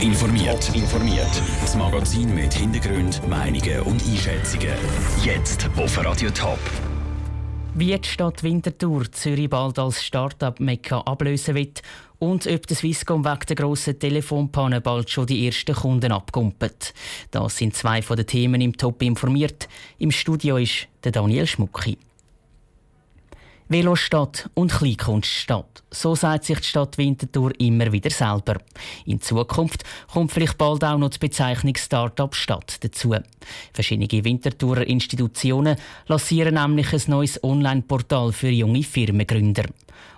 Top informiert. informiert. Das Magazin mit Hintergrund, Meinungen und Einschätzungen. Jetzt auf Radio Top. Wie die Stadt Winterthur Zürich bald als Start-up-Mekka ablösen wird und ob der Swisscom wegen der grossen Telefonpanne bald schon die ersten Kunden abkumpelt. Das sind zwei von den Themen im Top informiert. Im Studio ist der Daniel Schmucki. Velostadt und Kleinkunststadt. So sagt sich die Stadt Winterthur immer wieder selber. In Zukunft kommt vielleicht bald auch noch die Bezeichnung Start-up-Stadt dazu. Verschiedene Winterthurer Institutionen lancieren nämlich ein neues Online-Portal für junge Firmengründer.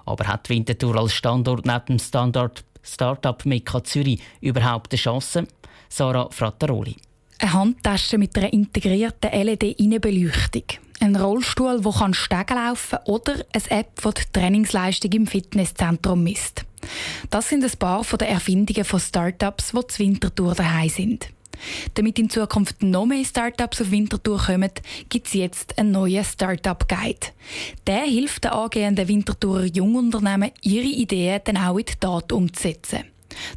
Aber hat Winterthur als Standort neben dem Standard Start-up Mekka Zürich überhaupt eine Chance? Sarah Frattaroli. Eine Handtasche mit einer integrierten LED-Innenbeleuchtung. Ein Rollstuhl, der Stegen laufen kann oder eine App, die die Trainingsleistung im Fitnesszentrum misst. Das sind ein paar der Erfindungen von Startups, die zur Wintertour daheim sind. Damit in Zukunft noch mehr Startups auf Wintertour kommen, gibt es jetzt einen neuen Startup-Guide. Der hilft den angehenden Wintertourer Jungunternehmen, ihre Ideen dann auch in die Tat umzusetzen.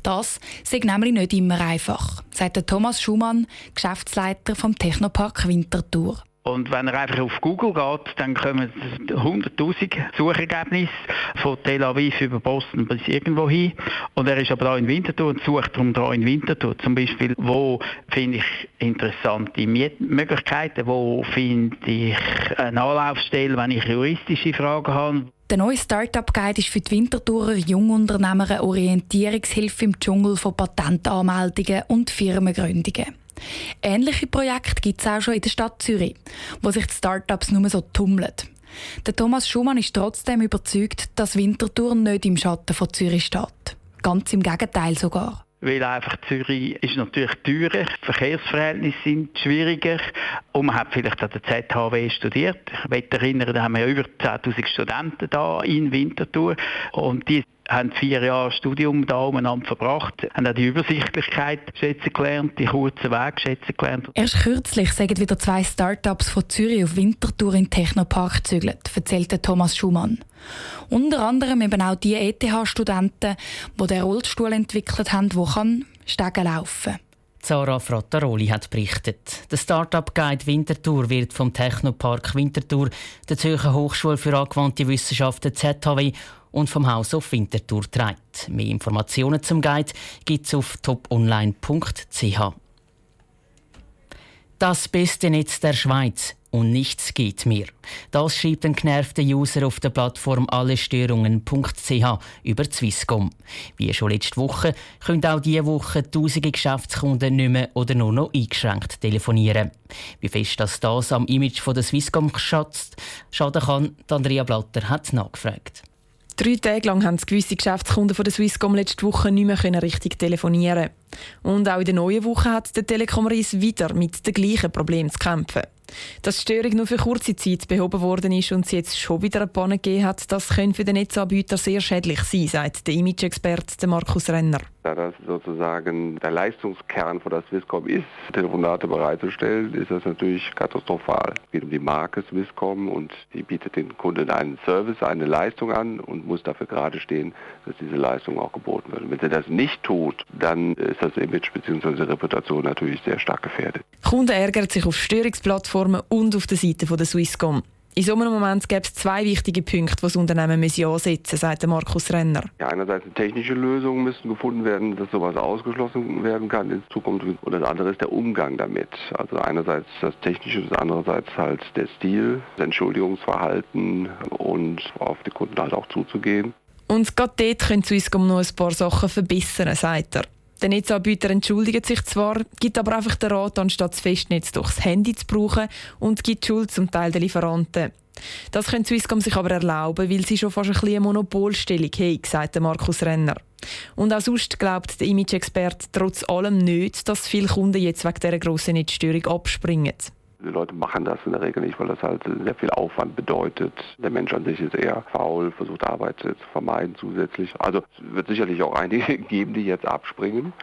Das sei nämlich nicht immer einfach, sagt Thomas Schumann, Geschäftsleiter vom Technopark Winterthur. Und wenn er einfach auf Google geht, dann kommen 100.000 Suchergebnisse von Tel Aviv über Boston bis irgendwo hin. Und er ist aber da in Winterthur und sucht darum da in Winterthur. Zum Beispiel, wo finde ich interessante Möglichkeiten, wo finde ich eine Anlaufstelle, wenn ich juristische Fragen habe. Der neue Startup-Guide ist für die Winterthurer Jungunternehmer eine Orientierungshilfe im Dschungel von Patentanmeldungen und Firmengründungen. Ähnliche Projekte gibt es auch schon in der Stadt Zürich, wo sich die Startups nur so tummeln. Der Thomas Schumann ist trotzdem überzeugt, dass Winterthur nicht im Schatten von Zürich steht. Ganz im Gegenteil sogar weil einfach Zürich ist natürlich teurer, die Verkehrsverhältnisse sind schwieriger und man hat vielleicht an der ZHW studiert. Ich möchte erinnern, da haben wir ja über 10'000 Studenten da in Winterthur und die haben vier Jahre Studium da umeinander verbracht, haben auch die Übersichtlichkeit schätzen gelernt, die kurzen Wege schätzen gelernt. Erst kürzlich sagen wieder zwei Start-ups von Zürich auf Winterthur in den Technopark gezügelt, erzählte Thomas Schumann. Unter anderem eben auch die ETH-Studenten, die den Rollstuhl entwickelt haben, der kann Stegen laufen Zara Frattaroli hat berichtet. Der Startup-Guide Winterthur wird vom Technopark Winterthur, der Zürcher Hochschule für angewandte Wissenschaften ZHW und vom Haus auf Winterthur trägt. Mehr Informationen zum Guide gibt es auf toponline.ch. Das beste Netz der Schweiz und nichts geht mehr. Das schreibt ein genervter User auf der Plattform allestörungen.ch über Swisscom. Wie schon letzte Woche können auch diese Woche tausende Geschäftskunden nicht mehr oder nur noch eingeschränkt telefonieren. Wie fest das, das am Image von der Swisscom schaden kann, Andrea Blatter hat nachgefragt. Drei Tage lang haben gewisse Geschäftskunden von der Swisscom letzte Woche nicht mehr richtig telefonieren. Und auch in der neuen Woche hat der Telekom Ries wieder mit den gleichen Problemen zu kämpfen. Dass die Störung nur für kurze Zeit behoben worden ist und es jetzt schon wieder eine Panne gegeben hat, das könnte für den Netzanbieter sehr schädlich sein, sagt der Image-Experte Markus Renner. Da das sozusagen der Leistungskern von der Swisscom ist, Telefonate bereitzustellen, ist das natürlich katastrophal. Es geht um die Marke Swisscom und die bietet den Kunden einen Service, eine Leistung an und muss dafür gerade stehen, dass diese Leistung auch geboten wird. Und wenn sie das nicht tut, dann ist das Image bzw. Reputation natürlich sehr stark gefährdet. Kunden ärgern sich auf Störungsplattformen und auf der Seite der Swisscom. In so einem Moment gäbe es zwei wichtige Punkte, die das Unternehmen ansetzen müssen, sagt Markus Renner. Ja, einerseits technische Lösungen müssen gefunden werden, dass sowas ausgeschlossen werden kann in Zukunft. Und das andere ist der Umgang damit. Also einerseits das Technische, das andererseits halt der Stil, das Entschuldigungsverhalten und auf die Kunden halt auch zuzugehen. Und gerade dort können Swisscom noch ein paar Sachen verbessern, sagt er. Der Netzanbieter entschuldigt sich zwar, gibt aber einfach den Rat, anstatt das Festnetz durchs Handy zu brauchen und gibt Schuld zum Teil der Lieferanten. Das können Swisscom sich aber erlauben, weil sie schon fast ein bisschen eine Monopolstellung haben, sagt Markus Renner. Und auch sonst glaubt der Image-Experte trotz allem nicht, dass viele Kunden jetzt wegen dieser grossen Netzstörung abspringen. Die Leute machen das in der Regel nicht, weil das halt sehr viel Aufwand bedeutet. Der Mensch an sich ist eher faul, versucht Arbeit zu vermeiden zusätzlich. Also es wird sicherlich auch einige geben, die jetzt abspringen.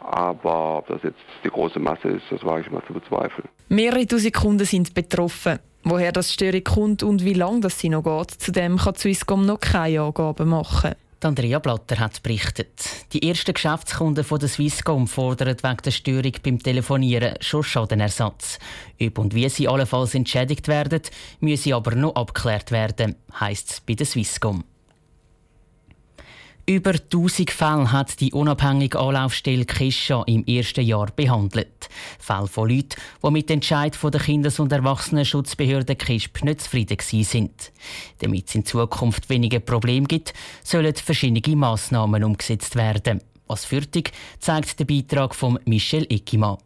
Aber ob das jetzt die große Masse ist, das wage ich mal zu bezweifeln. Mehrere tausend Kunden sind betroffen. Woher das Störung kommt und wie lange das sie noch geht, zudem kann Swisscom noch keine Angaben machen. Andrea Blatter hat berichtet. Die ersten Geschäftskunden von der Swisscom fordern wegen der Störung beim Telefonieren schon Schadenersatz. Ob und wie sie allenfalls entschädigt werden, müsse aber noch abgeklärt werden, heisst es bei der Swisscom. Über 1000 Fälle hat die unabhängige Anlaufstelle Kischa im ersten Jahr behandelt. Fälle von Leuten, die mit dem Entscheid der Kindes- und Erwachsenenschutzbehörde KISP nicht zufrieden sind. Damit es in Zukunft weniger Probleme gibt, sollen verschiedene Massnahmen umgesetzt werden. Was fürtig, zeigt der Beitrag von Michel Eckimann.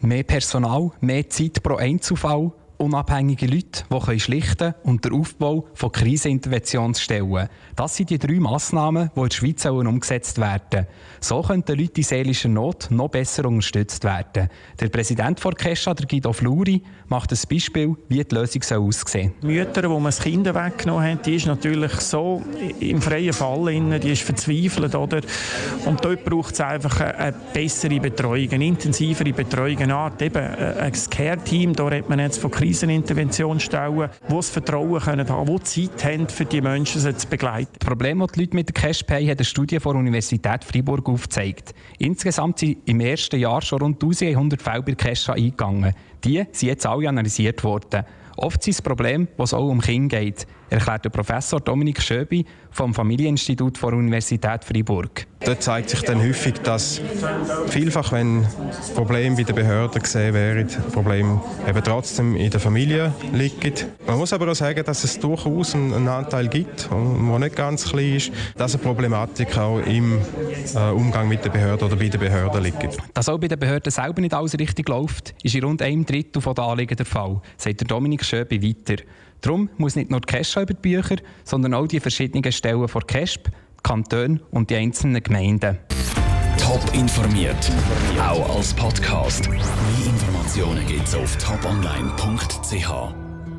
Mehr Personal, mehr Zeit pro Einzelfall unabhängige Leute, die schlichten können und der Aufbau von Kriseninterventionsstellen. Das sind die drei Massnahmen, die in der Schweiz umgesetzt werden So können Leute in seelischer Not noch besser unterstützt werden. Der Präsident von Kesha, der Guido Fluri, macht ein Beispiel, wie die Lösung aussehen soll. Mütter, die man das Kind weggenommen haben, die ist natürlich so im freien Fall, die ist verzweifelt. Oder? Und dort braucht es einfach eine bessere Betreuung, eine intensivere Betreuung, eine Art eben ein Care-Team, da redet man jetzt von Kriseninterventionsstellen, die das Vertrauen können haben, die Zeit haben, für die Menschen sie zu begleiten. Das Problem, das die Leute mit der Cashpay hat eine Studie von der Universität Freiburg aufgezeigt. Insgesamt sind im ersten Jahr schon rund 1100 Fälle bei Cash eingegangen. Die sind jetzt alle analysiert worden. Oft sind das Problem, was auch um Kinder geht, erklärt der Professor Dominik Schöbi vom Familieninstitut der Universität Freiburg. Dort zeigt sich dann häufig, dass vielfach, wenn Probleme bei den Behörden gesehen werden, Probleme eben trotzdem in der Familie liegen. Man muss aber auch sagen, dass es durchaus einen Anteil gibt, der nicht ganz klein ist, dass eine Problematik auch im äh, Umgang mit den Behörden oder bei den Behörden liegt. Dass auch bei den Behörden selber nicht alles richtig läuft, ist in rund einem Drittel der Anliegen der Fall, sagt der Dominik Schöbi weiter. Darum muss nicht nur die Cash über die Bücher, sondern auch die verschiedenen Stellen von CASP, die Kantone und die einzelnen Gemeinden. Top informiert, auch als Podcast. Mehr Informationen gibt es auf toponline.ch.